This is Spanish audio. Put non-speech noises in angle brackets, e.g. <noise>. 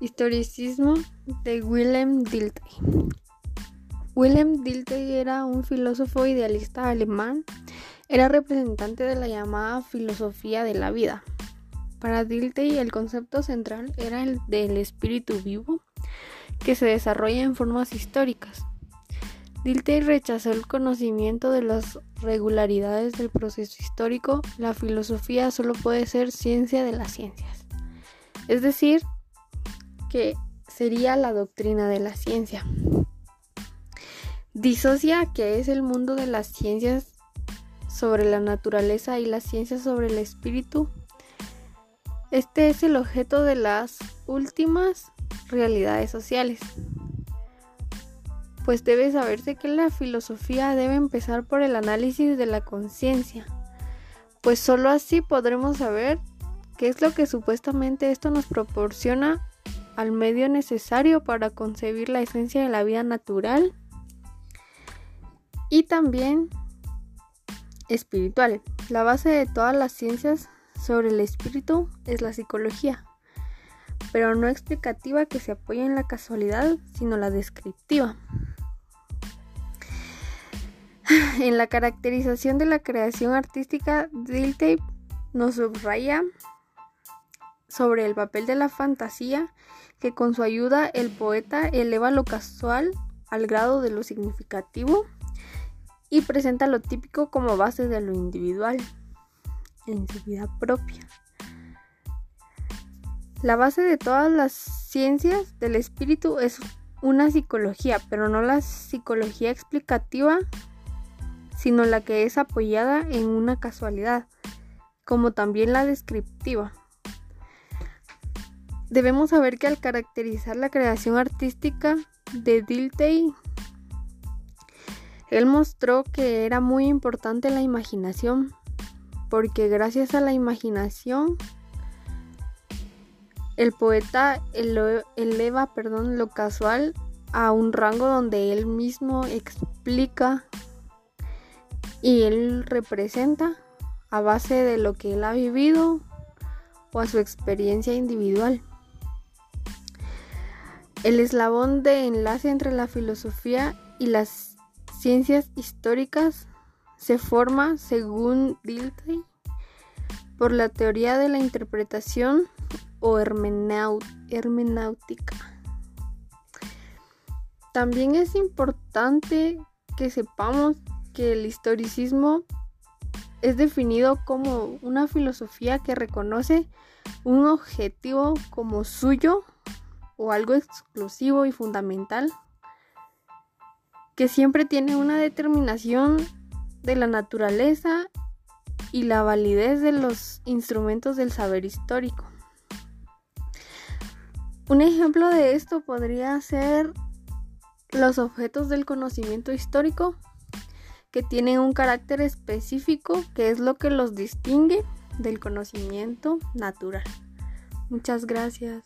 Historicismo de Willem Dilthey. Willem Dilthey era un filósofo idealista alemán. Era representante de la llamada filosofía de la vida. Para Dilthey el concepto central era el del espíritu vivo que se desarrolla en formas históricas. Dilthey rechazó el conocimiento de las regularidades del proceso histórico. La filosofía solo puede ser ciencia de las ciencias. Es decir, que sería la doctrina de la ciencia. Disocia que es el mundo de las ciencias sobre la naturaleza y las ciencias sobre el espíritu. Este es el objeto de las últimas realidades sociales. Pues debe saberse que la filosofía debe empezar por el análisis de la conciencia, pues sólo así podremos saber qué es lo que supuestamente esto nos proporciona al medio necesario para concebir la esencia de la vida natural y también espiritual. La base de todas las ciencias sobre el espíritu es la psicología, pero no explicativa que se apoya en la casualidad, sino la descriptiva. <sighs> En la caracterización de la creación artística, Dilthey nos subraya sobre el papel de la fantasía que con su ayuda el poeta eleva lo casual al grado de lo significativo y presenta lo típico como base de lo individual en su vida propia. La base de todas las ciencias del espíritu es una psicología, pero no la psicología explicativa, sino la que es apoyada en una casualidad, como también la descriptiva. Debemos saber que al caracterizar la creación artística de Dilthey, él mostró que era muy importante la imaginación, porque gracias a la imaginación el poeta eleva perdón, lo casual a un rango donde él mismo explica y él representa a base de lo que él ha vivido o a su experiencia individual. El eslabón de enlace entre la filosofía y las ciencias históricas se forma, según Dilthey, por la teoría de la interpretación o hermenáutica. También es importante que sepamos que el historicismo es definido como una filosofía que reconoce un objetivo como suyo o algo exclusivo y fundamental que siempre tiene una determinación de la naturaleza y la validez de los instrumentos del saber histórico. Un ejemplo de esto podría ser los objetos del conocimiento histórico que tienen un carácter específico que es lo que los distingue del conocimiento natural. Muchas gracias.